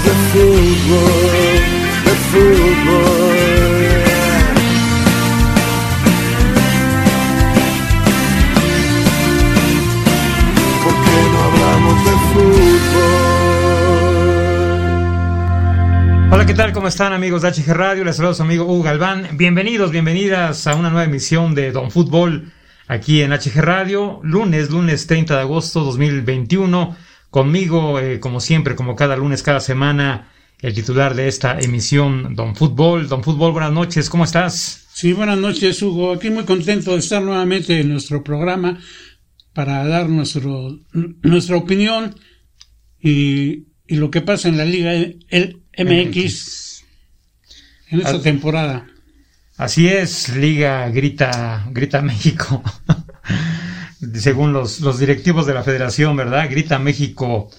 Hablamos de fútbol, de fútbol. ¿Por qué no hablamos de fútbol? Hola, ¿qué tal? ¿Cómo están amigos de HG Radio? Les saludo a su amigo Hugo Galván. Bienvenidos, bienvenidas a una nueva emisión de Don Fútbol aquí en HG Radio. Lunes, lunes 30 de agosto 2021 Conmigo, eh, como siempre, como cada lunes, cada semana, el titular de esta emisión, Don Fútbol. Don Fútbol, buenas noches, ¿cómo estás? Sí, buenas noches, Hugo. Aquí muy contento de estar nuevamente en nuestro programa para dar nuestro, nuestra opinión y, y lo que pasa en la Liga el MX, en esta temporada. Así es, Liga Grita, Grita México. según los, los directivos de la federación, ¿verdad? Grita México,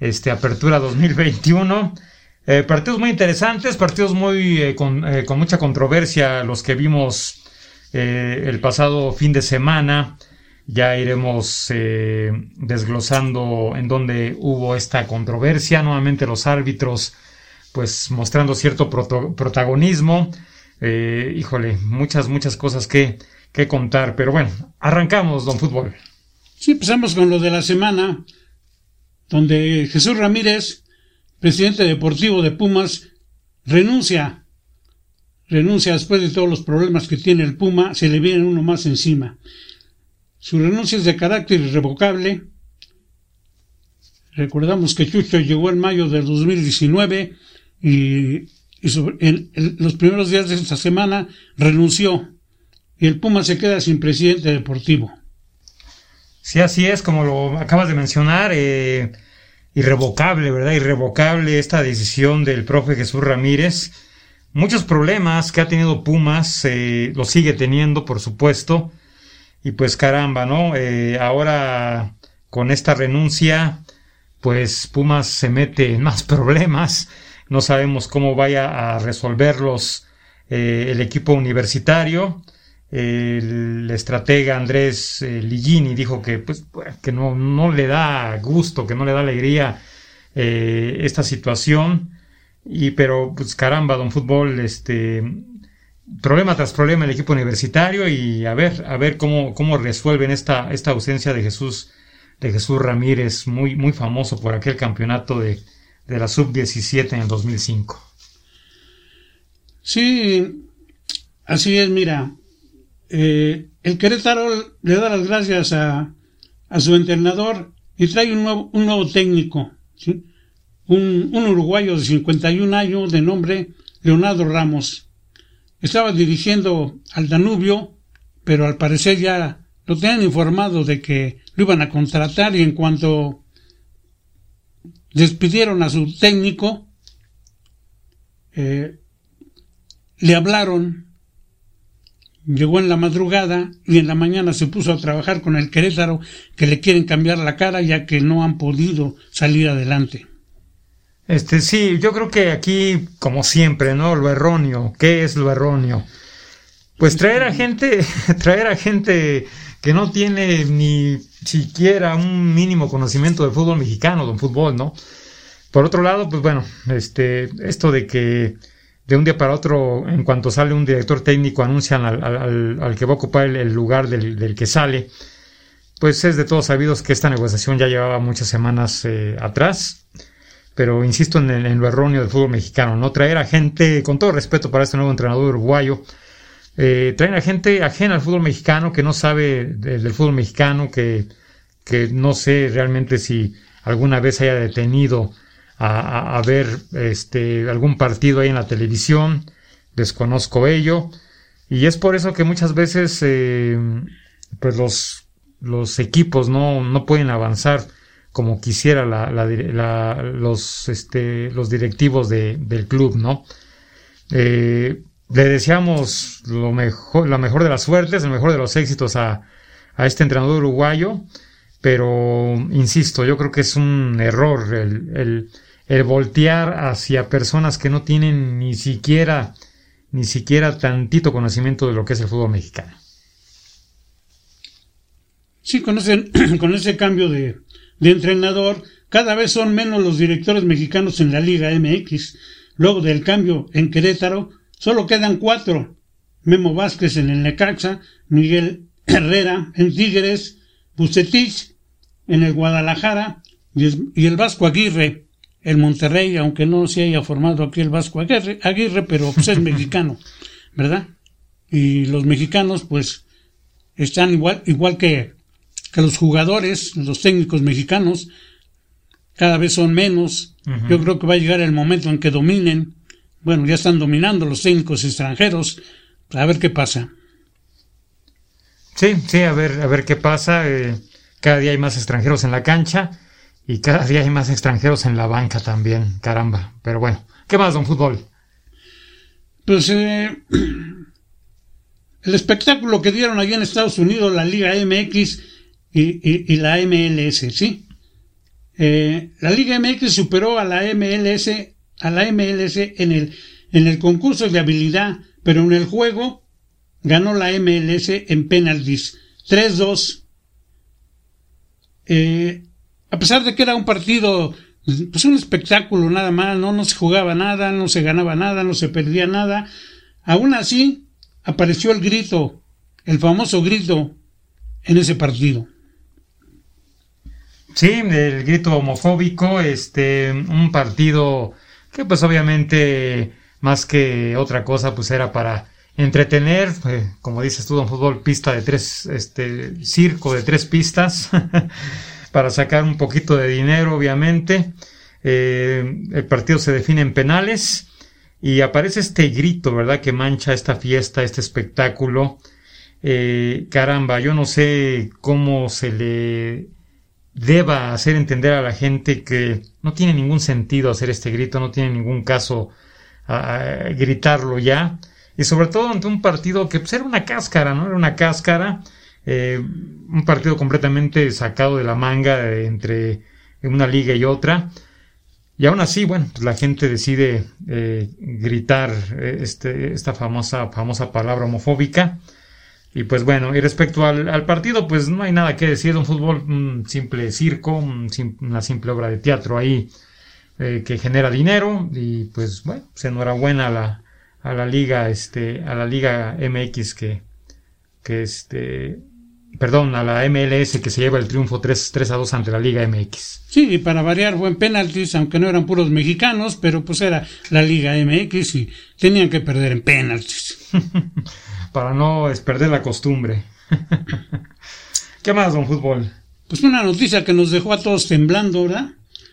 este, apertura 2021. Eh, partidos muy interesantes, partidos muy eh, con, eh, con, mucha controversia, los que vimos el pasado fin de semana. Ya iremos desglosando en dónde hubo esta controversia. Nuevamente los árbitros, pues mostrando cierto protagonismo. híjole, muchas, muchas cosas que, que contar. Pero bueno, arrancamos, don Fútbol. Sí, empezamos con lo de la semana, donde Jesús Ramírez, presidente deportivo de Pumas, renuncia. Renuncia después de todos los problemas que tiene el Puma, se le viene uno más encima. Su renuncia es de carácter irrevocable. Recordamos que Chucho llegó en mayo del 2019 y, en los primeros días de esta semana renunció y el Puma se queda sin presidente deportivo. Sí, así es, como lo acabas de mencionar, eh, irrevocable, ¿verdad? Irrevocable esta decisión del profe Jesús Ramírez. Muchos problemas que ha tenido Pumas, eh, lo sigue teniendo, por supuesto. Y pues caramba, ¿no? Eh, ahora con esta renuncia, pues Pumas se mete en más problemas. No sabemos cómo vaya a resolverlos el equipo universitario el estratega Andrés eh, Ligini dijo que, pues, que no, no, le da gusto, que no le da alegría eh, esta situación. Y pero, pues caramba, don fútbol, este problema tras problema el equipo universitario y a ver, a ver cómo, cómo resuelven esta, esta ausencia de Jesús, de Jesús Ramírez, muy, muy famoso por aquel campeonato de, de la sub-17 en el 2005. Sí, así es, mira, eh, el Querétaro le da las gracias a, a su entrenador y trae un nuevo, un nuevo técnico, un, un, uruguayo de 51 años de nombre Leonardo Ramos. Estaba dirigiendo al Danubio, pero al parecer ya lo tenían informado de que lo iban a contratar y en cuanto despidieron a su técnico, eh, le hablaron llegó en la madrugada y en la mañana se puso a trabajar con el Querétaro que le quieren cambiar la cara ya que no han podido salir adelante. Este sí, yo creo que aquí, como siempre, ¿no? Lo erróneo. ¿Qué es lo erróneo? Pues traer a gente, traer a gente que no tiene ni siquiera un mínimo conocimiento del fútbol mexicano, del fútbol, ¿no? Por otro lado, pues bueno, este, esto de que de un día para otro, en cuanto sale un director técnico, anuncian al, que va a ocupar el, lugar del, que sale. Pues es de todos sabidos que esta negociación ya llevaba muchas semanas eh, atrás. Pero insisto en, lo erróneo del fútbol mexicano, ¿no? Traer a gente, con todo respeto para este nuevo entrenador uruguayo, eh, traer a gente ajena al fútbol mexicano, que no sabe del fútbol mexicano, que no sé realmente si alguna vez haya detenido a, ver este, algún partido ahí en la televisión, desconozco ello, y es por eso que muchas veces eh, pues los, los equipos no, no pueden avanzar como quisiera la, los, este, los directivos de, del club, ¿no? Eh, le deseamos lo mejor, la mejor de las suertes, el mejor de los éxitos a, a este entrenador uruguayo, pero insisto, yo creo que es un error el, el voltear hacia personas que no tienen ni siquiera ni siquiera tantito conocimiento de lo que es el fútbol mexicano. Sí, con ese, con ese cambio de, de entrenador, cada vez son menos los directores mexicanos en la Liga MX. Luego del cambio en Querétaro, solo quedan cuatro. Memo Vázquez en el Necaxa, Miguel Herrera en Tigres, Bucetich en el Guadalajara y el Vasco Aguirre el Monterrey, aunque no se haya formado aquí el Vasco Aguirre, Aguirre pero pues es mexicano, ¿verdad? Y los mexicanos pues están igual, igual que, que los jugadores, los técnicos mexicanos, cada vez son menos. Yo creo que va a llegar el momento en que dominen. Bueno, ya están dominando los técnicos extranjeros. A ver qué pasa. Sí, sí, a ver, a ver qué pasa. Eh, cada día hay más extranjeros en la cancha y cada día hay más extranjeros en la banca también, caramba. Pero bueno, ¿qué más, don Fútbol? Pues eh, el espectáculo que dieron allí en Estados Unidos, la Liga MX y, la MLS, ¿sí? Eh, la Liga MX superó a la MLS, a la MLS en el, en el concurso de habilidad, pero en el juego ganó la MLS en penaltis. 3-2. Eh, a pesar de que era un partido, pues un espectáculo nada más, no, se jugaba nada, no se ganaba nada, no se perdía nada, aún así apareció el grito, el famoso grito en ese partido. Sí, el grito homofóbico, este, un partido que pues obviamente más que otra cosa pues era para entretener, eh, como dices tú, un fútbol, pista de tres, este, circo de tres pistas. para sacar un poquito de dinero, obviamente. Eh, el partido se define en penales y aparece este grito, ¿verdad?, que mancha esta fiesta, este espectáculo. Eh, caramba, yo no sé cómo se le deba hacer entender a la gente que no tiene ningún sentido hacer este grito, no tiene ningún caso gritarlo ya. Y sobre todo ante un partido que pues, era una cáscara, ¿no? Era una cáscara eh, un partido completamente sacado de la manga entre una liga y otra. Y aún así, bueno, pues la gente decide eh, gritar eh, este, esta famosa, famosa palabra homofóbica. Y pues bueno, y respecto al, partido, pues no hay nada que decir. Un fútbol, un simple circo, una simple obra de teatro ahí que genera dinero. Y pues bueno, pues enhorabuena a la, a la liga, este, a la liga MX que, que este, perdón, a la MLS que se lleva el triunfo 3, 3 a 2 ante la Liga MX. Sí, y para variar buen penaltis, aunque no eran puros mexicanos, pero pues era la Liga MX y tenían que perder en penaltis. para no perder la costumbre. ¿Qué más, don Fútbol? Pues una noticia que nos dejó a todos temblando, ¿verdad?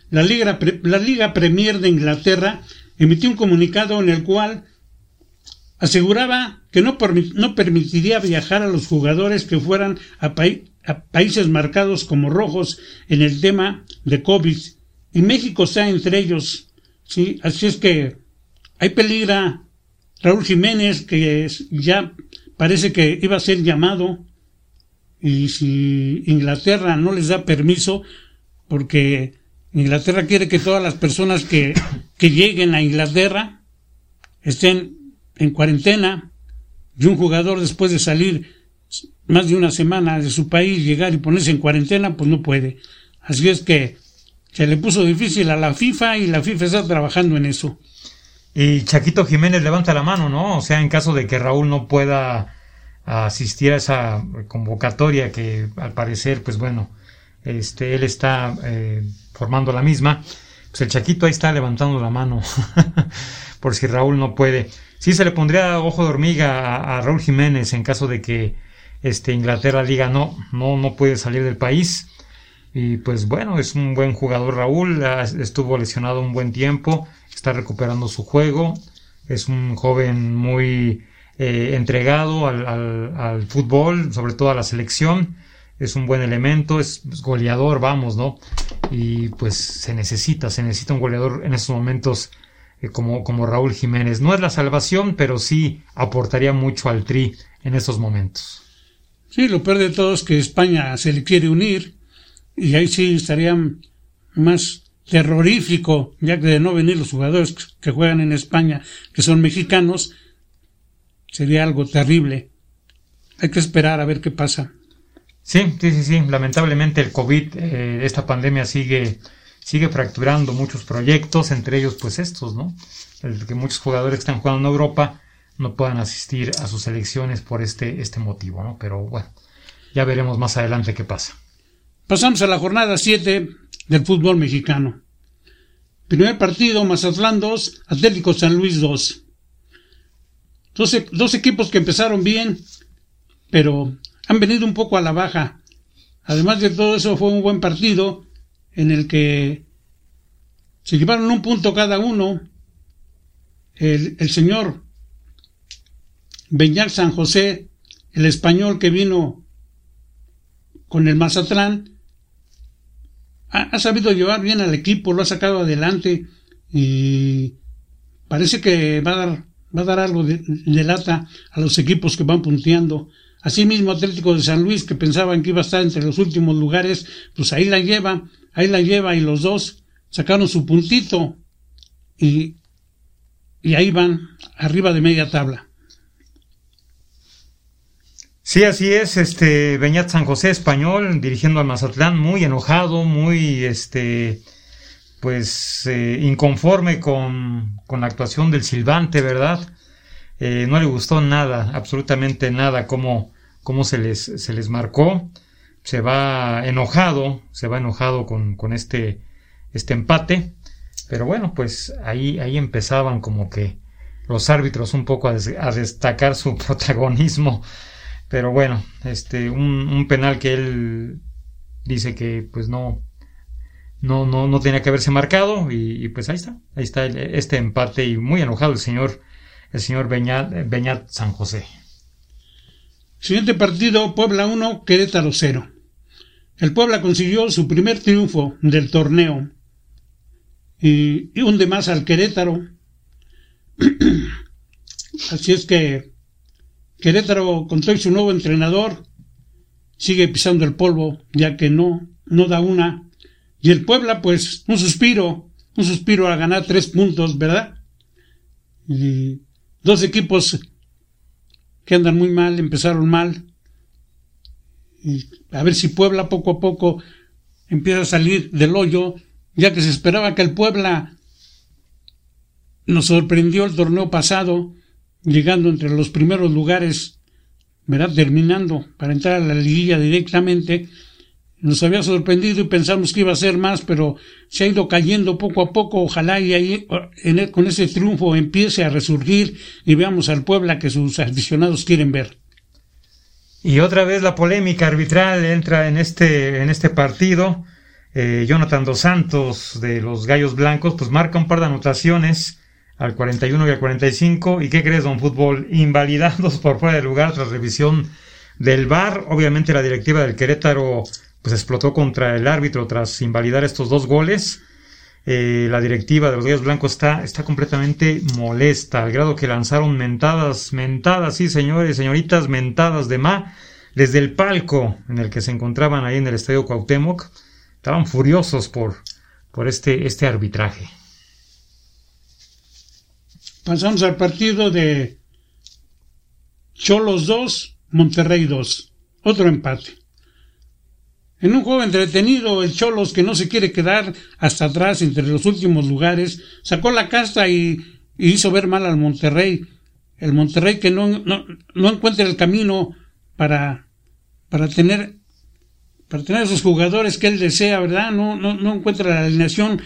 La Liga, la Liga Premier de Inglaterra emitió un comunicado en el cual aseguraba que no, no, permitiría viajar a los jugadores que fueran a, países marcados como rojos en el tema de COVID. Y México está entre ellos. ¿sí? Así es que hay peligra. Raúl Jiménez, que ya parece que iba a ser llamado, y si Inglaterra no les da permiso, porque Inglaterra quiere que todas las personas que, que lleguen a Inglaterra estén en cuarentena y un jugador después de salir más de una semana de su país, llegar y ponerse en cuarentena, pues no puede. Así es que se le puso difícil a la FIFA y la FIFA está trabajando en eso. Y Chaquito Jiménez levanta la mano, ¿no? O sea, en caso de que Raúl no pueda asistir a esa convocatoria que al parecer, pues bueno, este, él está eh, formando la misma, pues el Chaquito ahí está levantando la mano por si Raúl no puede sí se le pondría ojo de hormiga a, Raúl Jiménez en caso de que este, Inglaterra diga no, no, no puede salir del país. Y pues bueno, es un buen jugador Raúl, estuvo lesionado un buen tiempo, está recuperando su juego, es un joven muy eh, entregado al, al, fútbol, sobre todo a la selección, es un buen elemento, es, goleador, vamos, ¿no? y pues se necesita, se necesita un goleador en estos momentos como, como Raúl Jiménez. No es la salvación, pero sí aportaría mucho al Tri en estos momentos. Sí, lo peor de todo es que España se le quiere unir y ahí sí estaría más terrorífico, ya que de no venir los jugadores que juegan en España, que son mexicanos, sería algo terrible. Hay que esperar a ver qué pasa. Sí, sí, sí, sí. Lamentablemente el COVID, eh, esta pandemia sigue, sigue fracturando muchos proyectos, entre ellos pues estos, ¿no? El que muchos jugadores que están jugando en Europa no puedan asistir a sus selecciones por este, este motivo, ¿no? Pero bueno, ya veremos más adelante qué pasa. Pasamos a la jornada 7 del fútbol mexicano. Primer partido, Mazatlán 2, Atlético San Luis 2. Dos, dos equipos que empezaron bien, pero han venido un poco a la baja. Además de todo eso, fue un buen partido en el que se llevaron un punto cada uno. El, señor Beñar San José, el español que vino con el Mazatlán, ha, sabido llevar bien al equipo, lo ha sacado adelante y parece que va a dar, va a dar algo de, de lata a los equipos que van punteando. Asimismo, Atlético de San Luis, que pensaban que iba a estar entre los últimos lugares, pues ahí la lleva, ahí la lleva y los dos sacaron su puntito y, y ahí van arriba de media tabla. Sí, así es, este Beñat San José español dirigiendo al Mazatlán muy enojado, muy este pues eh, inconforme con, con, la actuación del Silvante, ¿verdad? Eh, no le gustó nada, absolutamente nada, cómo, cómo se, les, se les marcó. Se va enojado, se va enojado con, con este, este empate. Pero bueno, pues ahí, ahí empezaban como que los árbitros un poco a, destacar su protagonismo pero bueno, este, un, un, penal que él dice que pues no, no, no, no tenía que haberse marcado y, pues ahí está, ahí está este empate y muy enojado el señor, el señor Beñat, Beñat San José. Siguiente partido, Puebla 1, Querétaro 0. El Puebla consiguió su primer triunfo del torneo y, y hunde más al Querétaro. Así es que Querétaro, con su nuevo entrenador, sigue pisando el polvo, ya que no, no da una. Y el Puebla, pues, un suspiro, un suspiro a ganar tres puntos, ¿verdad? Y dos equipos que andan muy mal, empezaron mal. Y a ver si Puebla poco a poco empieza a salir del hoyo, ya que se esperaba que el Puebla nos sorprendió el torneo pasado llegando entre los primeros lugares, ¿verdad? terminando para entrar a la liguilla directamente, nos había sorprendido y pensamos que iba a ser más, pero se ha ido cayendo poco a poco. Ojalá y ahí en con ese triunfo empiece a resurgir y veamos al Puebla que sus aficionados quieren ver. Y otra vez la polémica arbitral entra en este, en este partido. Eh, Jonathan Dos Santos de los Gallos Blancos, pues marca un par de anotaciones al 41 y al 45. ¿Y qué crees, don Fútbol? Invalidados por fuera de lugar tras revisión del VAR. Obviamente la directiva del Querétaro pues explotó contra el árbitro tras invalidar estos dos goles. Eh, la directiva de los Gallos Blancos está, está completamente molesta, al grado que lanzaron mentadas, mentadas, sí señores, señoritas, mentadas de ma, desde el palco en el que se encontraban ahí en el estadio Cuauhtémoc. Estaban furiosos por, por este, este arbitraje. Pasamos al partido de Cholos 2, Monterrey 2. Otro empate. En un juego entretenido, el Cholos, que no se quiere quedar hasta atrás entre los últimos lugares, sacó la casta y, hizo ver mal al Monterrey. El Monterrey que no, no, encuentra el camino para, para tener para tener esos jugadores que él desea, ¿verdad? No, no, no encuentra la alineación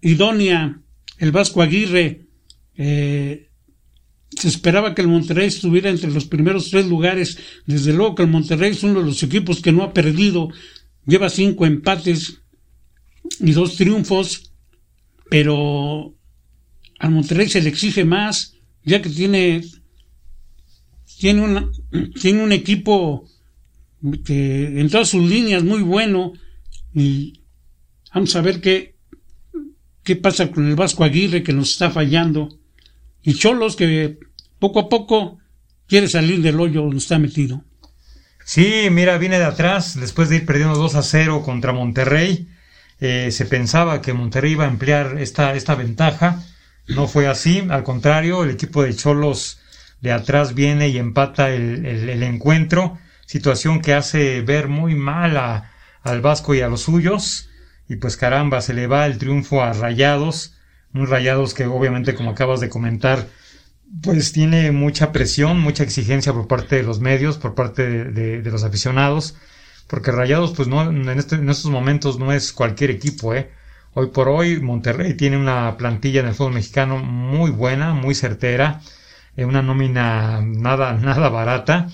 idónea. El Vasco Aguirre eh, se esperaba que el Monterrey estuviera entre los primeros tres lugares. Desde luego que el Monterrey es uno de los equipos que no ha perdido. Lleva cinco empates y dos triunfos. Pero al Monterrey se le exige más, ya que tiene, tiene, una, tiene un equipo que en todas sus líneas muy bueno. Y Vamos a ver qué, qué pasa con el Vasco Aguirre que nos está fallando. Y Cholos que poco a poco quiere salir del hoyo donde está metido. Sí, mira, viene de atrás, después de ir perdiendo 2 a 0 contra Monterrey. Eh, se pensaba que Monterrey iba a emplear esta, esta ventaja. No fue así, al contrario, el equipo de Cholos de atrás viene y empata el, el, encuentro, situación que hace ver muy mal a, al Vasco y a los suyos. Y pues caramba, se le va el triunfo a Rayados, un Rayados que obviamente, como acabas de comentar, pues tiene mucha presión, mucha exigencia por parte de los medios, por parte de, los aficionados, porque Rayados, pues no, en, este, en estos momentos no es cualquier equipo, ¿eh? Hoy por hoy Monterrey tiene una plantilla en el fútbol mexicano muy buena, muy certera, eh, una nómina nada, nada barata,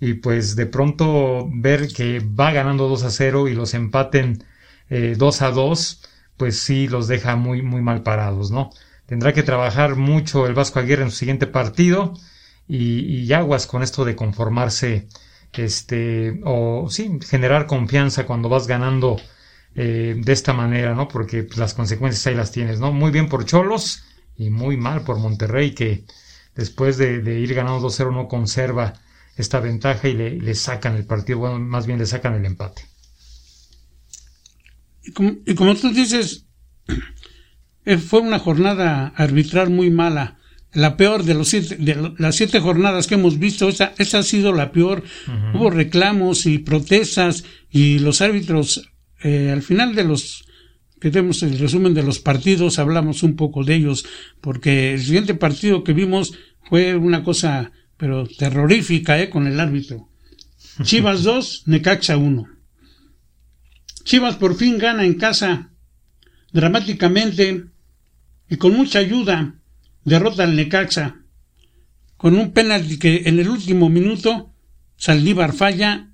y pues de pronto ver que va ganando 2 a 0 y los empaten eh, 2 a 2, pues sí los deja muy, muy mal parados, ¿no? Tendrá que trabajar mucho el Vasco Aguirre en su siguiente partido y, aguas con esto de conformarse, este, o sí, generar confianza cuando vas ganando eh, de esta manera, ¿no? Porque pues, las consecuencias ahí las tienes, ¿no? Muy bien por Cholos y muy mal por Monterrey que después de, ir ganando 2-0 no conserva esta ventaja y le, sacan el partido, bueno, más bien le sacan el empate. Y como, y como tú dices, fue una jornada arbitral muy mala. La peor de, los siete, de las siete jornadas que hemos visto, esa, esa ha sido la peor. Hubo reclamos y protestas y los árbitros, eh, al final de los que tenemos el resumen de los partidos, hablamos un poco de ellos, porque el siguiente partido que vimos fue una cosa, pero terrorífica, eh, con el árbitro. Chivas 2, Necaxa 1. Chivas por fin gana en casa dramáticamente y con mucha ayuda derrota al Necaxa con un penalti que en el último minuto Saldívar falla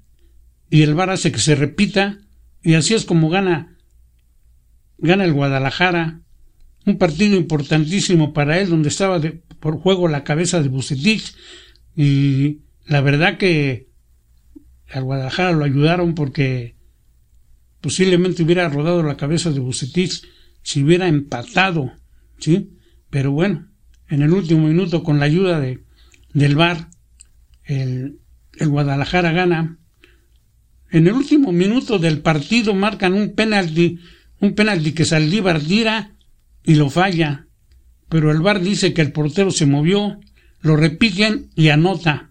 y el VAR hace que se repita y así es como gana gana el Guadalajara. Un partido importantísimo para él donde estaba por juego la cabeza de Bucetich y la verdad que al Guadalajara lo ayudaron porque posiblemente hubiera rodado la cabeza de Bucetich si hubiera empatado ¿sí? Pero bueno, en el último minuto, con la ayuda de, del VAR, el, el Guadalajara gana. En el último minuto del partido marcan un penalti, un penalti que Saldívar tira y lo falla. Pero el VAR dice que el portero se movió, lo repiten y anota.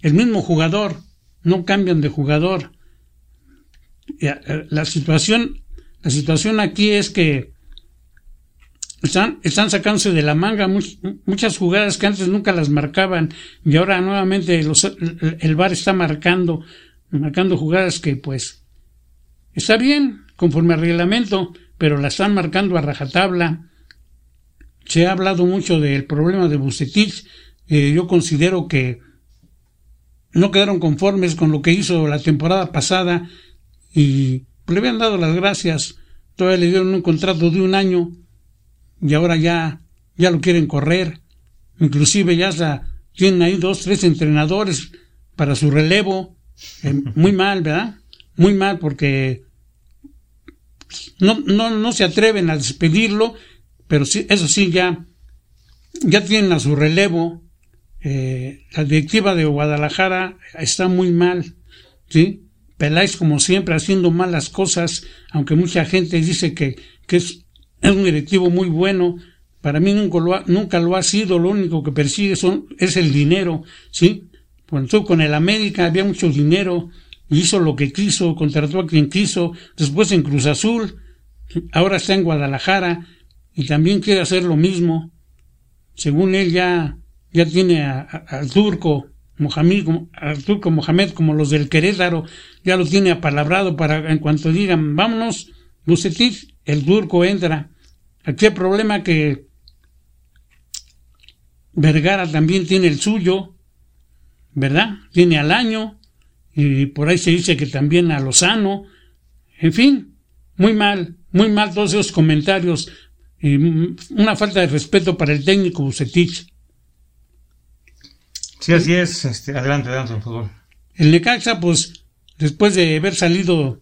El mismo jugador, no cambian de jugador. Eh, la situación, la situación aquí es que están, están sacándose de la manga muchas jugadas que antes nunca las marcaban y ahora nuevamente los, el VAR está marcando, marcando jugadas que pues está bien conforme al reglamento, pero la están marcando a rajatabla. Se ha hablado mucho del problema de Bucetich. Eh, yo considero que no quedaron conformes con lo que hizo la temporada pasada y le habían dado las gracias. Todavía le dieron un contrato de un año y ahora ya, ya lo quieren correr. Inclusive ya tienen ahí dos, tres entrenadores para su relevo. Eh, muy mal, ¿verdad? Muy mal porque no, no, no se atreven a despedirlo, pero sí, eso sí, ya, ya tienen a su relevo. Eh, la directiva de Guadalajara está muy mal, ¿sí? Peláis, como siempre, haciendo malas cosas, aunque mucha gente dice que, que es es un directivo muy bueno. Para mí nunca lo ha, nunca lo ha sido. Lo único que persigue son, es el dinero, ¿sí? Cuando con el América había mucho dinero. Hizo lo que quiso, contrató a quien quiso. Después en Cruz Azul. Ahora está en Guadalajara. Y también quiere hacer lo mismo. Según él ya, ya tiene al turco Mohamed, al turco Mohamed como los del Querétaro. Ya lo tiene apalabrado para en cuanto digan vámonos, Bucetich el turco entra. Aquí el problema que Vergara también tiene el suyo, ¿verdad? Tiene al año, y por ahí se dice que también a Lozano. En fin, muy mal, muy mal todos esos comentarios. Y una falta de respeto para el técnico Bucetich. Sí, así es. Este, adelante, adelante, por favor. El Necaxa, pues, después de haber salido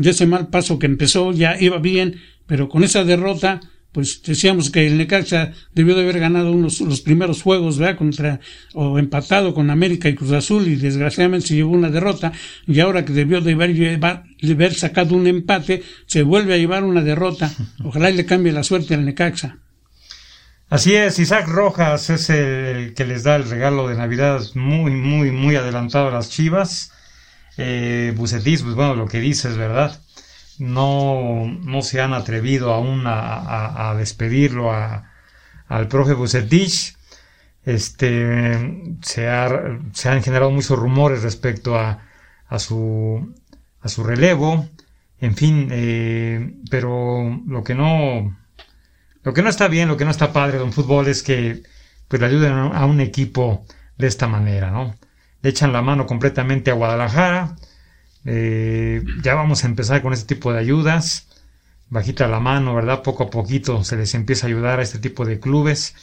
de ese mal paso que empezó, ya iba bien, pero con esa derrota, pues decíamos que el Necaxa debió de haber ganado unos los primeros juegos, ¿verdad? Contra, o empatado con América y Cruz Azul y desgraciadamente se llevó una derrota y ahora que debió de haber, haber sacado un empate, se vuelve a llevar una derrota. Ojalá y le cambie la suerte al Necaxa. Así es, Isaac Rojas es el que les da el regalo de Navidad muy, muy, muy adelantado a las Chivas. Eh, Bucetis, pues bueno, lo que dices, ¿verdad? No, no se han atrevido aún a, despedirlo a, al profe Bucetich. Este, se, han generado muchos rumores respecto a, a, su, a su relevo. En fin, eh, pero lo que no lo que no está bien, lo que no está padre de un fútbol es que pues le ayuden a un equipo de esta manera, ¿no? Le echan la mano completamente a Guadalajara. Eh, ya vamos a empezar con este tipo de ayudas. Bajita la mano, ¿verdad? Poco a poquito se les empieza a ayudar a este tipo de clubes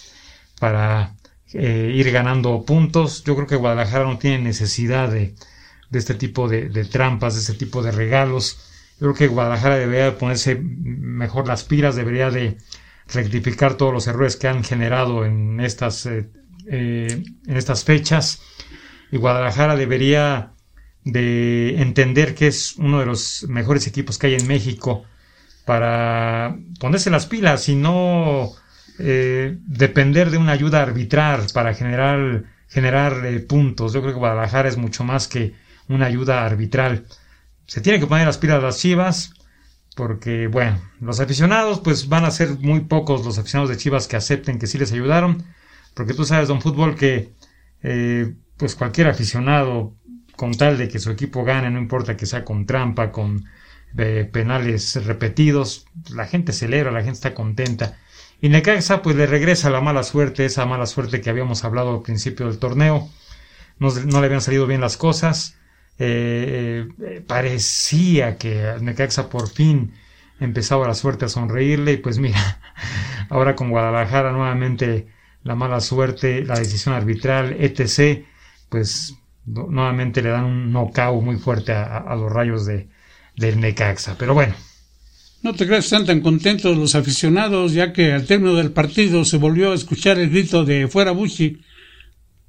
para eh, ir ganando puntos. Yo creo que Guadalajara no tiene necesidad de, de este tipo de, trampas, de este tipo de regalos. Yo creo que Guadalajara debería ponerse mejor las pilas, debería de rectificar todos los errores que han generado en estas, eh, en estas fechas. Y Guadalajara debería de entender que es uno de los mejores equipos que hay en México para ponerse las pilas y no eh, depender de una ayuda arbitral para generar, generar puntos. Yo creo que Guadalajara es mucho más que una ayuda arbitral. Se tiene que poner las pilas las Chivas, porque bueno, los aficionados pues van a ser muy pocos los aficionados de Chivas que acepten que sí les ayudaron, porque tú sabes, don Fútbol, que eh, pues cualquier aficionado con tal de que su equipo gane, no importa que sea con trampa, con eh, penales repetidos, la gente celebra, la gente está contenta. Y Necaxa pues le regresa la mala suerte, esa mala suerte que habíamos hablado al principio del torneo, no, no le habían salido bien las cosas, eh, eh, parecía que Necaxa por fin empezaba la suerte a sonreírle y pues mira, ahora con Guadalajara nuevamente la mala suerte, la decisión arbitral, etc., pues nuevamente le dan un knockout muy fuerte a, los rayos de, del Necaxa. Pero bueno. No te creas están tan contentos los aficionados, ya que al término del partido se volvió a escuchar el grito de fuera Bushi.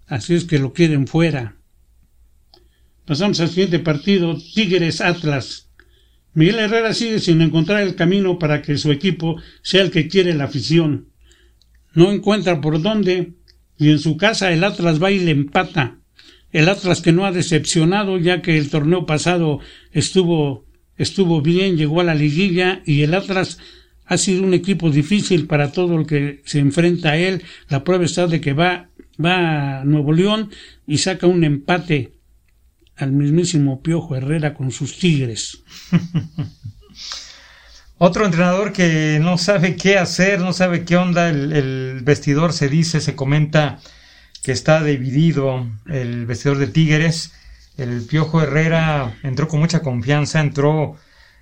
Así es que lo quieren fuera. Pasamos al siguiente partido, Tigres Atlas. Miguel Herrera sigue sin encontrar el camino para que su equipo sea el que quiere la afición. No encuentra por dónde y en su casa el Atlas va y le empata. El Atlas que no ha decepcionado ya que el torneo pasado estuvo estuvo bien, llegó a la liguilla y el Atlas ha sido un equipo difícil para todo el que se enfrenta a él. La prueba está de que va va a Nuevo León y saca un empate al mismísimo Piojo Herrera con sus Tigres. Otro entrenador que no sabe qué hacer, no sabe qué onda, el, vestidor se dice, se comenta que está dividido el vestidor de Tigres. El Piojo Herrera entró con mucha confianza, entró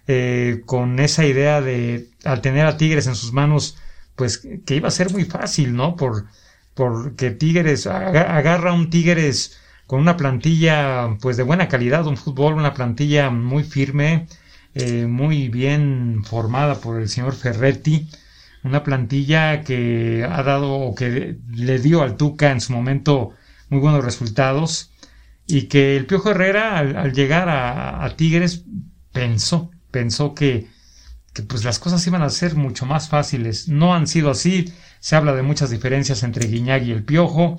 eh, con esa idea de, al tener a Tigres en sus manos, pues que iba a ser muy fácil, ¿no? Por, porque Tigres, agarra un Tigres con una plantilla pues de buena calidad, un fútbol, una plantilla muy firme, eh, muy bien formada por el señor Ferretti, una plantilla que ha dado, que le dio al Tuca en su momento muy buenos resultados y que el Piojo Herrera al, llegar a, Tigres pensó, pensó que, que pues las cosas iban a ser mucho más fáciles. No han sido así, se habla de muchas diferencias entre Guiñag y el Piojo,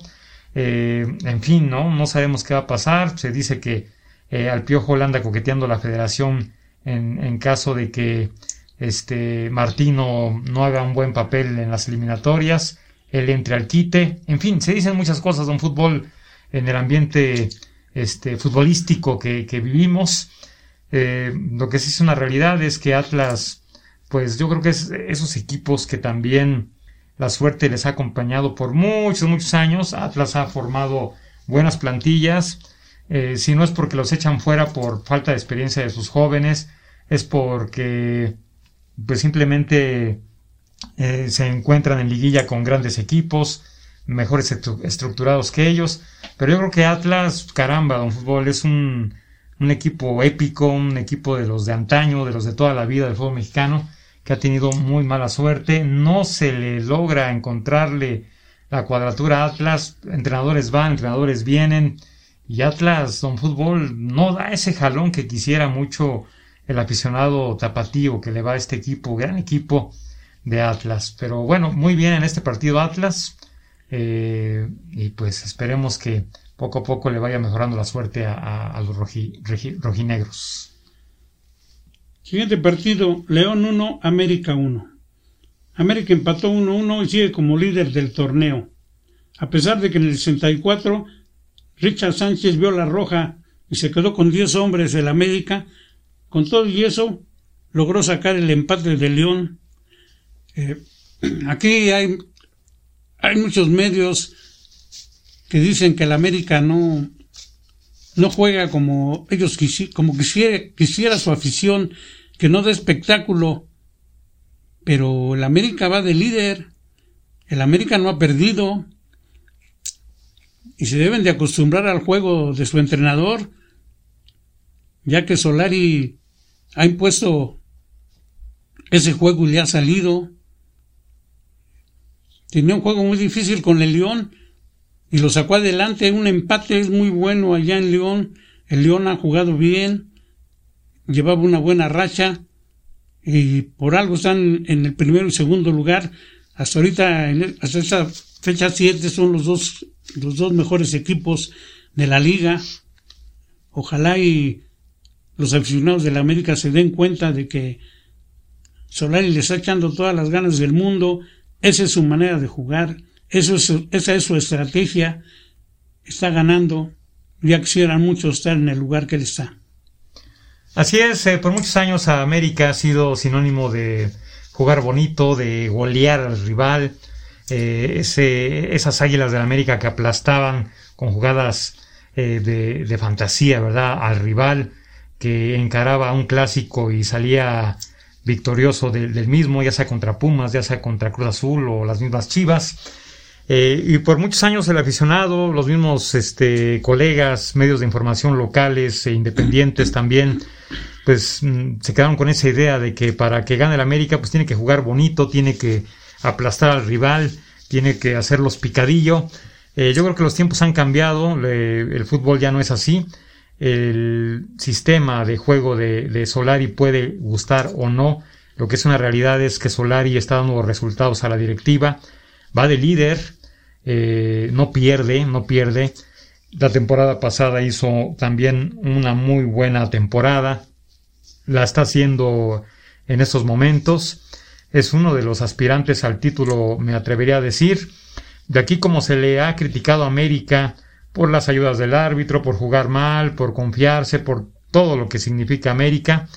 eh, en fin, ¿no? No sabemos qué va a pasar. Se dice que eh, al Piojo le anda coqueteando la federación en, caso de que este Martino no haga un buen papel en las eliminatorias, él entre al quite. En fin, se dicen muchas cosas de un fútbol en el ambiente este, futbolístico que, vivimos. Eh, lo que sí es una realidad es que Atlas, pues yo creo que es esos equipos que también la suerte les ha acompañado por muchos, muchos años. Atlas ha formado buenas plantillas. Eh, si no es porque los echan fuera por falta de experiencia de sus jóvenes, es porque pues simplemente eh, se encuentran en liguilla con grandes equipos, mejores estructurados que ellos. Pero yo creo que Atlas, caramba, don fútbol, es un un equipo épico, un equipo de los de antaño, de los de toda la vida del fútbol mexicano, que ha tenido muy mala suerte. No se le logra encontrarle la cuadratura a Atlas. Entrenadores van, entrenadores vienen. Y Atlas, don fútbol, no da ese jalón que quisiera mucho el aficionado tapatío que le va a este equipo, gran equipo de Atlas. Pero bueno, muy bien en este partido Atlas. Eh, y pues esperemos que poco a poco le vaya mejorando la suerte a, los rojinegros. Siguiente partido, León 1, América 1. América empató 1-1 y sigue como líder del torneo. A pesar de que en el 64 Richard Sánchez vio la roja y se quedó con 10 hombres del América, con todo y eso logró sacar el empate de León. Eh, aquí hay hay muchos medios que dicen que el América no, no juega como ellos como quisiera, quisiera su afición, que no da espectáculo. Pero el América va de líder. El América no ha perdido. Y se deben de acostumbrar al juego de su entrenador, ya que Solari ha impuesto ese juego y le ha salido. Tenía un juego muy difícil con el León y lo sacó adelante. Un empate es muy bueno allá en León. El León ha jugado bien, llevaba una buena racha y por algo están en el primero y segundo lugar. Hasta ahorita, hasta esta fecha 7 son los dos, los dos mejores equipos de la liga. Ojalá y los aficionados de la América se den cuenta de que Solari le está echando todas las ganas del mundo esa es su manera de jugar, esa es su estrategia. Está ganando. Ya quisieran muchos estar en el lugar que él está. Así es, eh, por muchos años América ha sido sinónimo de jugar bonito, de golear al rival. Eh, ese, esas águilas de América que aplastaban con jugadas eh, de, de, fantasía, ¿verdad? Al rival que encaraba un clásico y salía victorioso del mismo, ya sea contra Pumas, ya sea contra Cruz Azul o las mismas Chivas. Eh, y por muchos años el aficionado, los mismos este, colegas, medios de información locales e independientes también, pues mm, se quedaron con esa idea de que para que gane el América, pues tiene que jugar bonito, tiene que aplastar al rival, tiene que hacerlos picadillo. Eh, yo creo que los tiempos han cambiado, el fútbol ya no es así el sistema de juego de, Solari puede gustar o no. Lo que es una realidad es que Solari está dando resultados a la directiva. Va de líder, eh, no pierde, no pierde. La temporada pasada hizo también una muy buena temporada. La está haciendo en estos momentos. Es uno de los aspirantes al título, me atrevería a decir. De aquí como se le ha criticado a América, por las ayudas del árbitro, por jugar mal, por confiarse, por todo lo que significa América.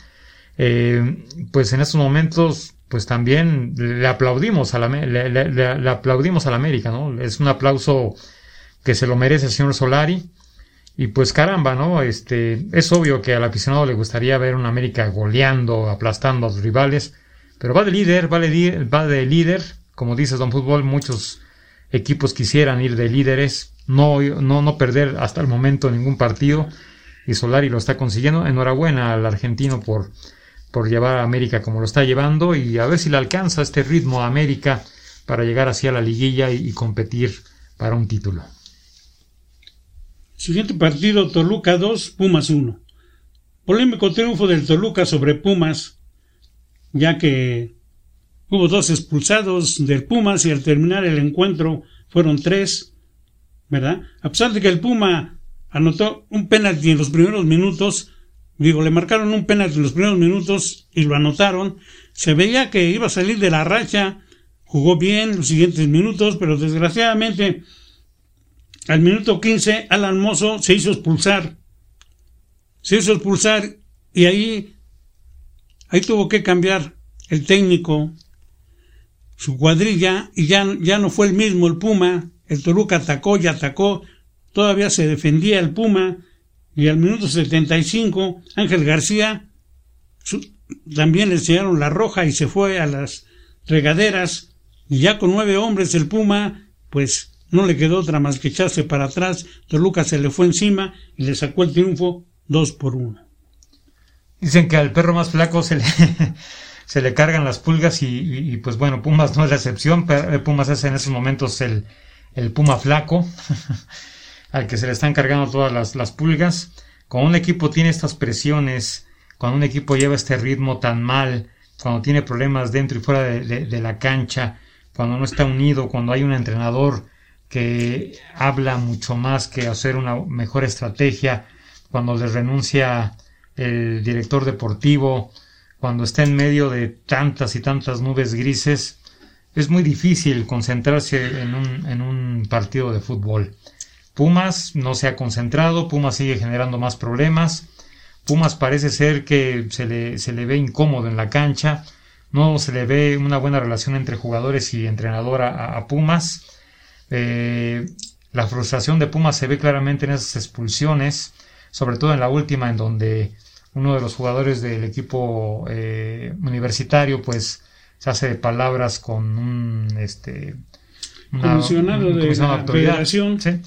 Eh, pues en estos momentos, pues también le aplaudimos a la, le, aplaudimos a la América, ¿no? Es un aplauso que se lo merece el señor Solari. Y pues caramba, ¿no? Este, es obvio que al aficionado le gustaría ver una América goleando, aplastando a sus rivales, pero va de líder, va de, va de líder, como dices Don Fútbol, muchos equipos quisieran ir de líderes, no, no, perder hasta el momento ningún partido y Solari lo está consiguiendo. Enhorabuena al argentino por, por llevar a América como lo está llevando y a ver si le alcanza este ritmo a América para llegar hacia la liguilla y, competir para un título. Siguiente partido, Toluca 2, Pumas 1. Polémico triunfo del Toluca sobre Pumas, ya que hubo dos expulsados del Pumas y al terminar el encuentro fueron tres. ¿Verdad? A pesar de que el Puma anotó un penalti en los primeros minutos, digo, le marcaron un penalti en los primeros minutos y lo anotaron, se veía que iba a salir de la racha, jugó bien los siguientes minutos, pero desgraciadamente al minuto 15 Alan Mozo se hizo expulsar. Se hizo expulsar y ahí ahí tuvo que cambiar el técnico su cuadrilla y ya, ya no fue el mismo el Puma el Toluca atacó y atacó, todavía se defendía el Puma, y al minuto 75 Ángel García también le enseñaron la roja y se fue a las regaderas, y ya con nueve hombres el Puma, pues no le quedó otra más que echarse para atrás, Toluca se le fue encima y le sacó el triunfo 2 por 1. Dicen que al perro más flaco se le, se le cargan las pulgas y, y, pues bueno, Pumas no es la excepción, pero Pumas es en esos momentos el, el Puma flaco, al que se le están cargando todas las, las pulgas. Cuando un equipo tiene estas presiones, cuando un equipo lleva este ritmo tan mal, cuando tiene problemas dentro y fuera de, la cancha, cuando no está unido, cuando hay un entrenador que habla mucho más que hacer una mejor estrategia, cuando le renuncia el director deportivo, cuando está en medio de tantas y tantas nubes grises, es muy difícil concentrarse en un, en un partido de fútbol. Pumas no se ha concentrado, Pumas sigue generando más problemas, Pumas parece ser que se le, se le ve incómodo en la cancha, no se le ve una buena relación entre jugadores y entrenador a, Pumas. Eh, la frustración de Pumas se ve claramente en esas expulsiones, sobre todo en la última, en donde uno de los jugadores del equipo eh, universitario, pues se hace de palabras con un este una, comisionado un, de la federación ¿sí?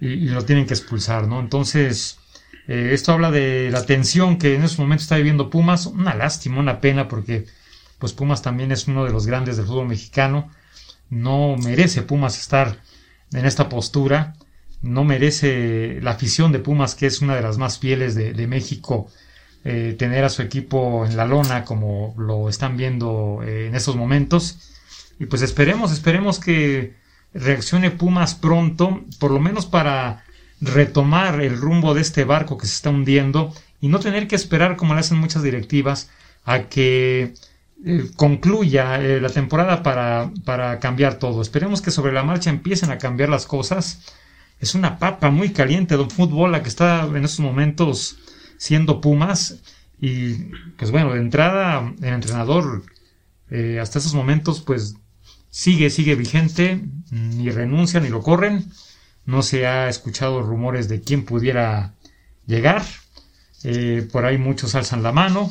y, y, lo tienen que expulsar, ¿no? Entonces eh, esto habla de la tensión que en esos momentos está viviendo Pumas, una lástima, una pena, porque pues Pumas también es uno de los grandes del fútbol mexicano, no merece Pumas estar en esta postura, no merece la afición de Pumas, que es una de las más fieles de, de México, eh, tener a su equipo en la lona como lo están viendo eh, en estos momentos. Y pues esperemos, esperemos que reaccione Pumas pronto, por lo menos para retomar el rumbo de este barco que se está hundiendo y no tener que esperar, como le hacen muchas directivas, a que eh, concluya la temporada para, para cambiar todo. Esperemos que sobre la marcha empiecen a cambiar las cosas. Es una papa muy caliente de fútbol la que está en estos momentos siendo Pumas. Y pues bueno, de entrada el entrenador eh, hasta esos momentos pues sigue, sigue vigente, ni renuncia ni lo corren. No se ha escuchado rumores de quién pudiera llegar. Eh, por ahí muchos alzan la mano,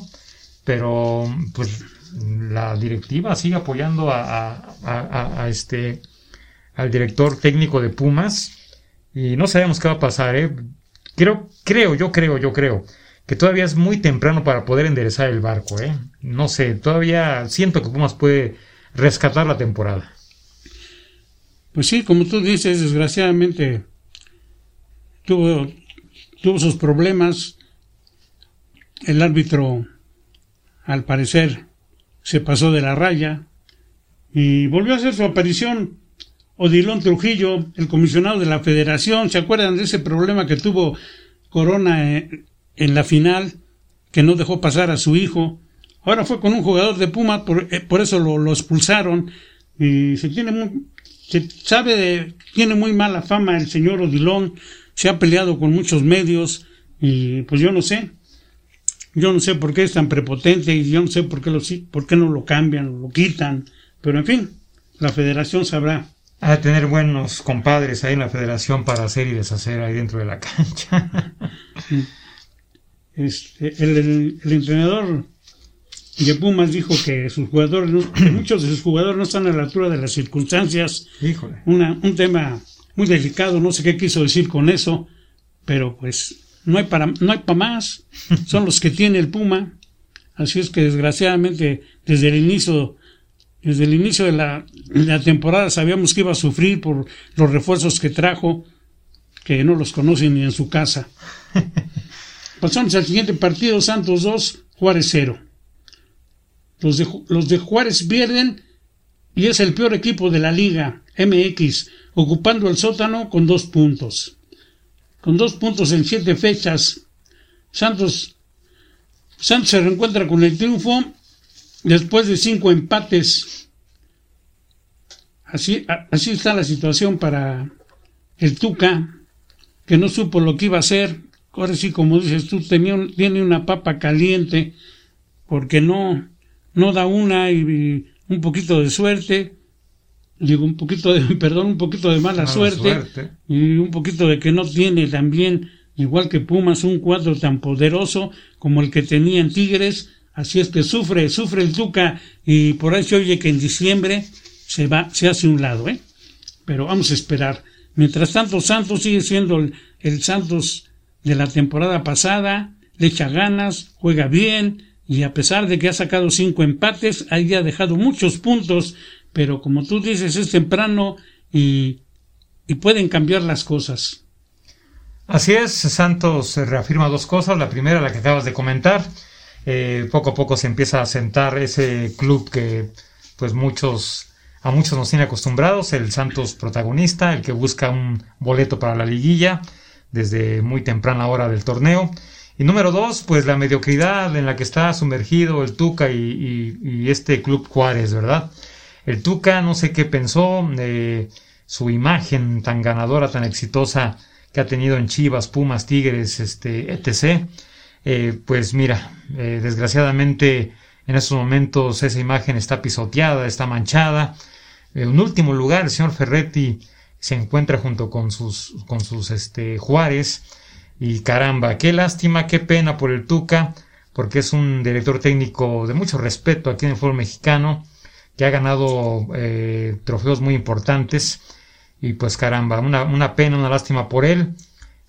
pero pues la directiva sigue apoyando a, este al director técnico de Pumas y no sabemos qué va a pasar, ¿eh? Creo, creo, yo creo, yo creo que todavía es muy temprano para poder enderezar el barco, ¿eh? No sé, todavía siento que Pumas puede rescatar la temporada. Pues sí, como tú dices, desgraciadamente tuvo, tuvo sus problemas. El árbitro, al parecer, se pasó de la raya y volvió a hacer su aparición. Odilón Trujillo, el comisionado de la federación, ¿se acuerdan de ese problema que tuvo Corona en la final, que no dejó pasar a su hijo? Ahora fue con un jugador de Puma, por, por eso lo, lo, expulsaron y se tiene muy, se sabe de, tiene muy mala fama el señor Odilón, se ha peleado con muchos medios y pues yo no sé, yo no sé por qué es tan prepotente y yo no sé por qué, lo, por qué no lo cambian, lo quitan, pero en fin, la federación sabrá. De tener buenos compadres ahí en la federación para hacer y deshacer ahí dentro de la cancha. Este, el, el, el entrenador de Pumas dijo que sus jugadores, que muchos de sus jugadores no están a la altura de las circunstancias. Híjole. Una, un tema muy delicado, no sé qué quiso decir con eso, pero pues no hay para, no hay para más. Son los que tiene el Puma. Así es que desgraciadamente desde el inicio, desde el inicio de la, de la temporada sabíamos que iba a sufrir por los refuerzos que trajo, que no los conocen ni en su casa. Pasamos al siguiente partido, Santos 2, Juárez 0. Los de, los de Juárez pierden y es el peor equipo de la liga MX, ocupando el sótano con dos puntos. Con dos puntos en siete fechas, Santos, Santos se reencuentra con el triunfo después de cinco empates. Así, así está la situación para el Tuca, que no supo lo que iba a hacer. Ahora sí, como dices tú, tenía, tiene una papa caliente porque no, no da una y, y, un poquito de suerte, digo un poquito de, perdón, un poquito de mala, mala suerte, suerte, y un poquito de que no tiene también, igual que Pumas, un cuadro tan poderoso como el que tenía en Tigres, así es que sufre, sufre el Tuca y por ahí se oye que en diciembre se va, se hace un lado, ¿eh? Pero vamos a esperar. Mientras tanto, Santos sigue siendo el, el Santos de la temporada pasada, le echa ganas, juega bien y a pesar de que ha sacado cinco empates, ahí ha dejado muchos puntos, pero como tú dices es temprano y, y pueden cambiar las cosas. Así es, Santos reafirma dos cosas. La primera, la que acabas de comentar, eh, poco a poco se empieza a sentar ese club que pues muchos a muchos nos tiene acostumbrados, el Santos protagonista, el que busca un boleto para la liguilla desde muy temprana hora del torneo. Y número dos, pues la mediocridad en la que está sumergido el Tuca y, este club Juárez, ¿verdad? El Tuca no sé qué pensó, de su imagen tan ganadora, tan exitosa que ha tenido en Chivas, Pumas, Tigres, este, etc. Eh, pues mira, eh, desgraciadamente en estos momentos esa imagen está pisoteada, está manchada. En último lugar, el señor Ferretti se encuentra junto con sus, con sus este, Juárez. Y caramba, qué lástima, qué pena por el Tuca, porque es un director técnico de mucho respeto aquí en el fútbol mexicano, que ha ganado eh, trofeos muy importantes. Y pues caramba, una, una pena, una lástima por él.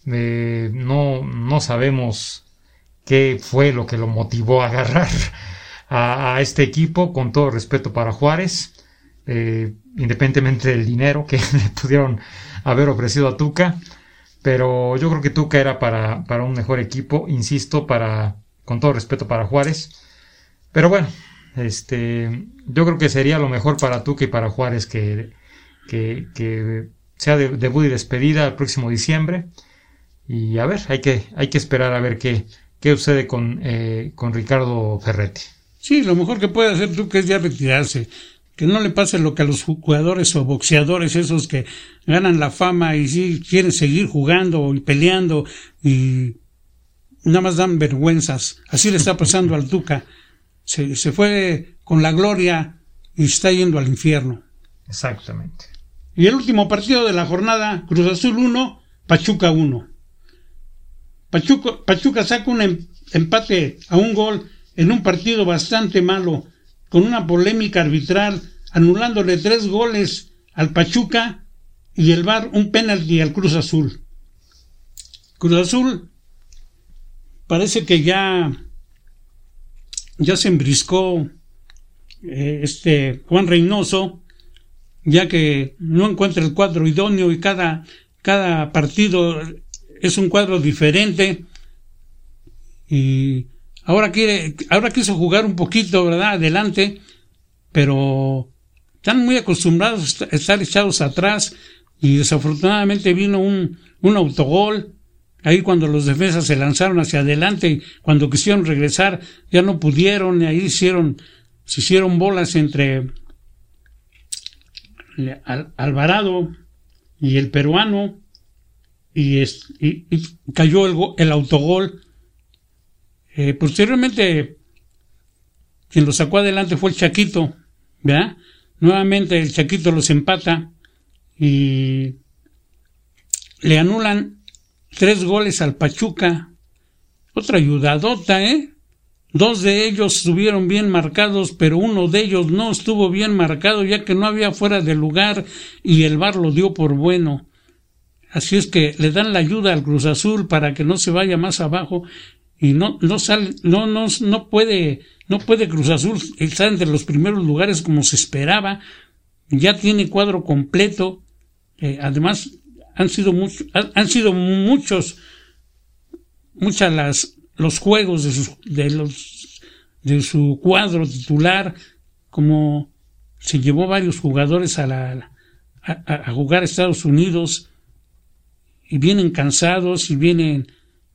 no, no sabemos qué fue lo que lo motivó a agarrar a, este equipo, con todo respeto para Juárez, eh, independientemente del dinero que le pudieron haber ofrecido a Tuca, pero yo creo que Tuca era para, para un mejor equipo, insisto, para, con todo respeto para Juárez, pero bueno, este, yo creo que sería lo mejor para Tuca y para Juárez que, que, sea de, debut y despedida el próximo diciembre. Y a ver, hay que, hay que esperar a ver qué, qué sucede con, eh, con Ricardo Ferretti. Sí, lo mejor que puede hacer que es ya retirarse. Que no le pase lo que a los jugadores o boxeadores esos que ganan la fama y sí quieren seguir jugando y peleando y nada más dan vergüenzas. Así le está pasando al Tuca. Se, se fue con la gloria y está yendo al infierno. Exactamente. Y el último partido de la jornada, Cruz Azul 1, Pachuca 1. Pachuca, saca un em, empate a un gol en un partido bastante malo, con una polémica arbitral, anulándole tres goles al Pachuca y el VAR un penalti al Cruz Azul. Cruz Azul parece que ya ya se embriscó eh, este Juan Reynoso, ya que no encuentra el cuadro idóneo y cada, cada partido es un cuadro diferente y ahora quiere, ahora quiso jugar un poquito, ¿verdad? Adelante, pero están muy acostumbrados a estar echados atrás y desafortunadamente vino un, un autogol ahí cuando los defensas se lanzaron hacia adelante y cuando quisieron regresar ya no pudieron y ahí hicieron se hicieron bolas entre Alvarado y el peruano y, y, cayó el, el autogol. Eh, posteriormente, quien lo sacó adelante fue el Chaquito, ¿verdad? Nuevamente el Chaquito los empata y le anulan tres goles al Pachuca. Otra ayudadota, ¿eh? Dos de ellos estuvieron bien marcados, pero uno de ellos no estuvo bien marcado ya que no había fuera de lugar y el bar lo dio por bueno. Así es que le dan la ayuda al Cruz Azul para que no se vaya más abajo y no, no sale, no, no, no puede, no puede Cruz Azul estar entre los primeros lugares como se esperaba. Ya tiene cuadro completo. Eh, además, han sido muchos, han sido muchos, muchas las, los juegos de sus, de los, de su cuadro titular, como se llevó varios jugadores a la, a, a jugar a Estados Unidos, y vienen cansados y vienen,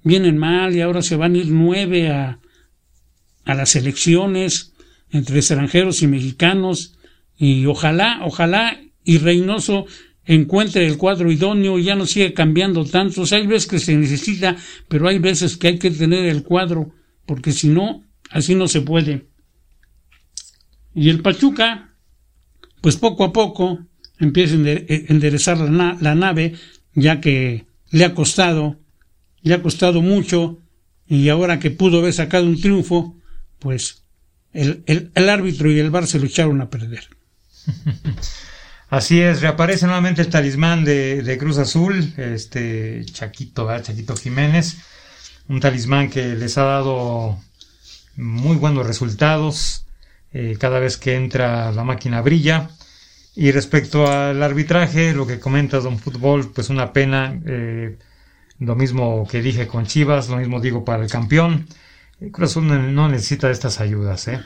vienen mal y ahora se van a ir nueve a, a las elecciones entre extranjeros y mexicanos y ojalá, ojalá y Reynoso encuentre el cuadro idóneo y ya no sigue cambiando tanto. hay veces que se necesita, pero hay veces que hay que tener el cuadro, porque si no, así no se puede. Y el Pachuca, pues poco a poco empieza a enderezar la, la nave, ya que le ha costado, le ha costado mucho, y ahora que pudo haber sacado un triunfo, pues el, el, árbitro y el bar se lo echaron a perder. Así es, reaparece nuevamente el talismán de, de Cruz Azul, este Chaquito, Chaquito Jiménez. un talismán que les ha dado muy buenos resultados. Eh, cada vez que entra la máquina brilla. Y respecto al arbitraje, lo que comenta Don Fútbol, pues una pena. Eh, lo mismo que dije con Chivas, lo mismo digo para el campeón. Cruz Azul no necesita estas ayudas. ¿eh?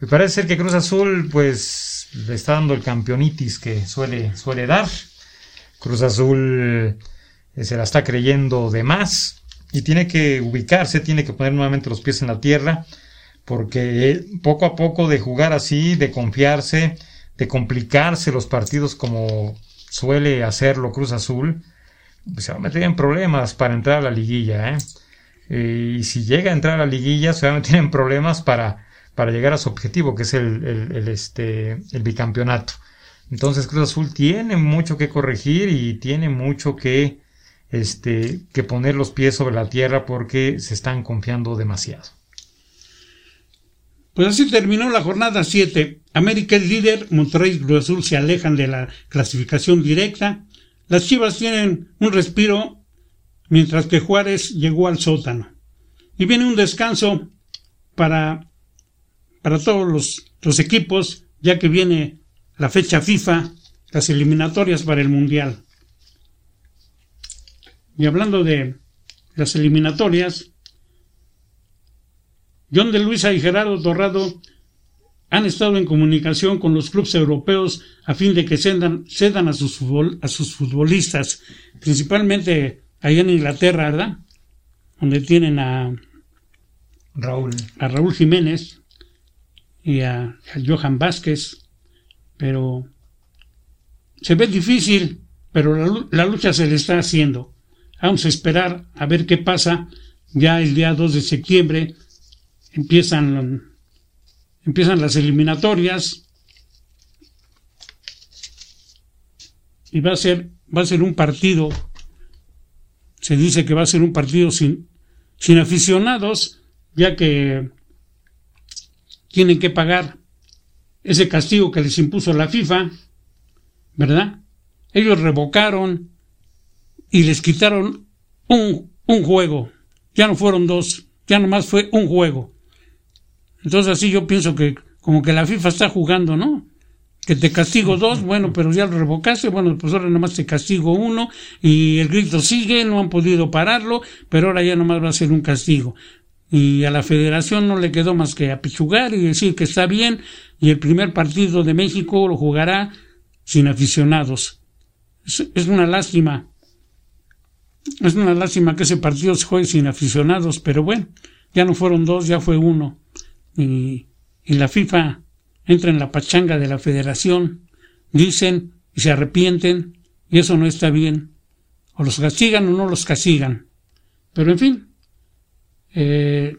Me parece ser que Cruz Azul, pues, le está dando el campeonitis que suele, suele dar. Cruz Azul se la está creyendo de más y tiene que ubicarse, tiene que poner nuevamente los pies en la tierra porque poco a poco de jugar así, de confiarse, de complicarse los partidos como suele hacerlo Cruz Azul, se va a meter en problemas para entrar a la liguilla. ¿eh? Eh, y si llega a entrar a la liguilla, se va a meter en problemas para, para llegar a su objetivo, que es el, el, este, el bicampeonato. Entonces Cruz Azul tiene mucho que corregir y tiene mucho que, este, que poner los pies sobre la tierra porque se están confiando demasiado. Pues así terminó la jornada 7. América es líder, Monterrey y Cruz Azul se alejan de la clasificación directa. Las Chivas tienen un respiro, mientras que Juárez llegó al sótano. Y viene un descanso para, para todos los, los equipos, ya que viene la fecha FIFA, las eliminatorias para el Mundial. Y hablando de las eliminatorias, John de Luisa y Gerardo Torrado han estado en comunicación con los clubes europeos a fin de que cedan, cedan a, sus a sus futbolistas, principalmente allá en Inglaterra, ¿verdad? Donde tienen a Raúl, a Raúl Jiménez y a, Johan Vázquez, pero se ve difícil, pero la, la, lucha se le está haciendo. Vamos a esperar a ver qué pasa ya el día 2 de septiembre empiezan, empiezan las eliminatorias y va a ser, va a ser un partido, se dice que va a ser un partido sin, sin aficionados, ya que tienen que pagar ese castigo que les impuso la FIFA, ¿verdad? Ellos revocaron y les quitaron un, un juego, ya no fueron dos, ya nomás fue un juego. Entonces así yo pienso que como que la FIFA está jugando, ¿no? Que te castigo dos, bueno, pero ya lo revocaste, bueno, pues ahora nomás te castigo uno y el grito sigue, no han podido pararlo, pero ahora ya nomás va a ser un castigo. Y a la federación no le quedó más que apechugar y decir que está bien y el primer partido de México lo jugará sin aficionados. Es, es una lástima. Es una lástima que ese partido se juegue sin aficionados, pero bueno, ya no fueron dos, ya fue uno y, la FIFA entra en la pachanga de la federación, dicen y se arrepienten, y eso no está bien. O los castigan o no los castigan. Pero en fin, eh,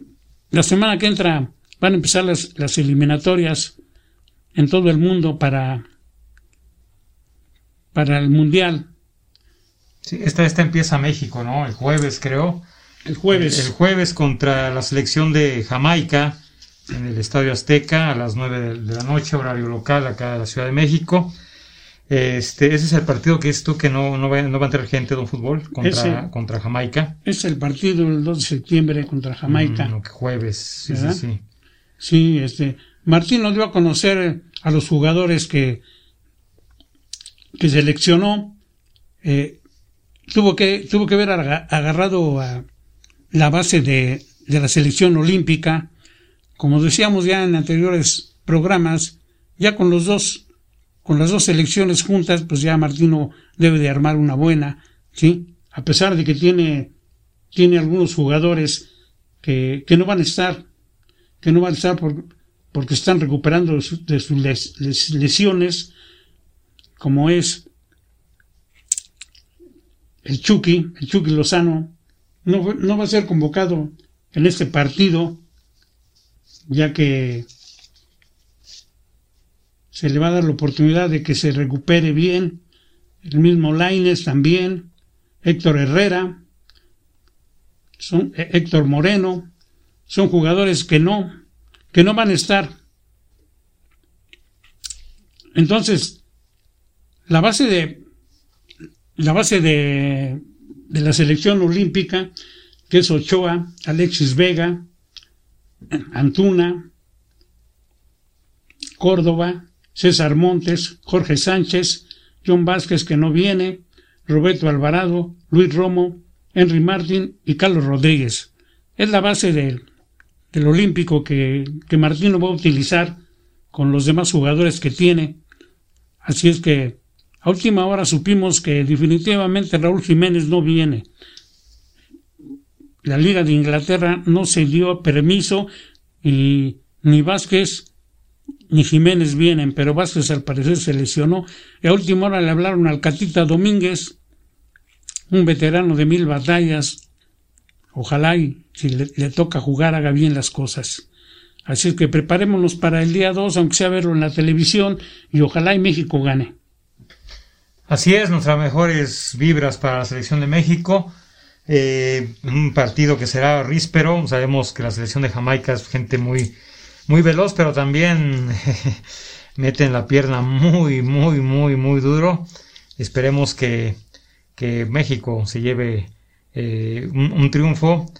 la semana que entra van a empezar las, las eliminatorias en todo el mundo para, para el Mundial. Sí, esta, esta empieza México, ¿no? El jueves, creo. El jueves. El, el jueves contra la selección de Jamaica en el Estadio Azteca a las 9 de la noche, horario local acá en la Ciudad de México. Este, ese es el partido que es tú que no, no, va, no va a entrar gente de un fútbol contra, contra Jamaica. Es el partido del 2 de septiembre contra Jamaica. Mm, jueves, sí, sí, sí. Sí, este, Martín nos dio a conocer a los jugadores que, que seleccionó. Eh, tuvo que, tuvo que ver agarrado a la base de, de la selección olímpica como decíamos ya en anteriores programas, ya con los dos, con las dos selecciones juntas, pues ya Martino debe de armar una buena, ¿sí? A pesar de que tiene, tiene algunos jugadores que, que no van a estar, que no van a estar por, porque están recuperando de, sus lesiones, como es el Chucky, el Chucky Lozano, no, no va a ser convocado en este partido ya que se le va a dar la oportunidad de que se recupere bien. El mismo Laines también, Héctor Herrera, son, eh, Héctor Moreno, son jugadores que no, que no van a estar. Entonces, la base de la base de, de la selección olímpica que es Ochoa, Alexis Vega, Antuna, Córdoba, César Montes, Jorge Sánchez, John Vázquez que no viene, Roberto Alvarado, Luis Romo, Henry Martín y Carlos Rodríguez. Es la base del, del olímpico que, que Martino va a utilizar con los demás jugadores que tiene. Así es que a última hora supimos que definitivamente Raúl Jiménez no viene. La Liga de Inglaterra no se dio permiso y ni Vázquez ni Jiménez vienen, pero Vázquez al parecer se lesionó. Y a última hora le hablaron al Catita Domínguez, un veterano de mil batallas. Ojalá y si le, toca jugar haga bien las cosas. Así es que preparémonos para el día 2, aunque sea verlo en la televisión, y ojalá y México gane. Así es, nuestras mejores vibras para la selección de México. Eh, un partido que será ríspero. Sabemos que la selección de Jamaica es gente muy, muy veloz, pero también meten la pierna muy, muy, muy, muy duro. Esperemos que, que México se lleve eh, un, un, triunfo,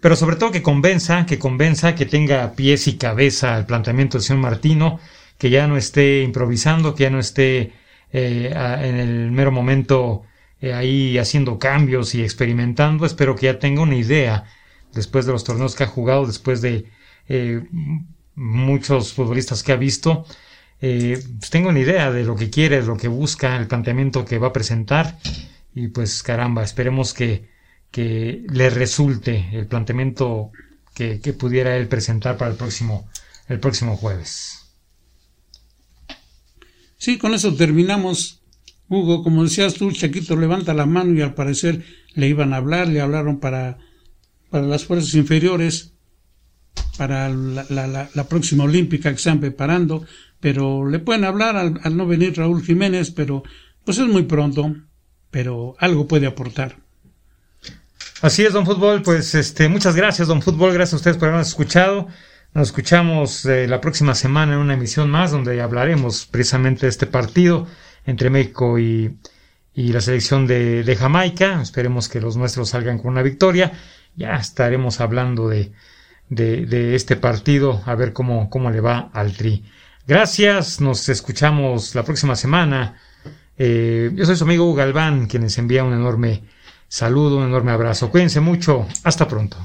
pero sobre todo que convenza, que convenza, que tenga pies y cabeza el planteamiento del señor Martino, que ya no esté improvisando, que ya no esté eh, en el mero momento eh, ahí haciendo cambios y experimentando. Espero que ya tenga una idea después de los torneos que ha jugado, después de eh, muchos futbolistas que ha visto. Eh, pues tengo una idea de lo que quiere, de lo que busca, el planteamiento que va a presentar. Y pues caramba, esperemos que, que le resulte el planteamiento que, que pudiera él presentar para el próximo, el próximo jueves. Sí, con eso terminamos. Hugo, como decías tú, Chaquito levanta la mano y al parecer le iban a hablar, le hablaron para, para las fuerzas inferiores, para la, la, la, próxima olímpica que están preparando, pero le pueden hablar al, al, no venir Raúl Jiménez, pero pues es muy pronto, pero algo puede aportar. Así es, don Fútbol, pues este, muchas gracias, don Fútbol, gracias a ustedes por habernos escuchado. Nos escuchamos eh, la próxima semana en una emisión más donde hablaremos precisamente de este partido entre México y, y la selección de, de, Jamaica. Esperemos que los nuestros salgan con una victoria. Ya estaremos hablando de, de, este partido, a ver cómo, cómo le va al Tri. Gracias, nos escuchamos la próxima semana. Eh, yo soy su amigo Galván, quien les envía un enorme saludo, un enorme abrazo. Cuídense mucho. Hasta pronto.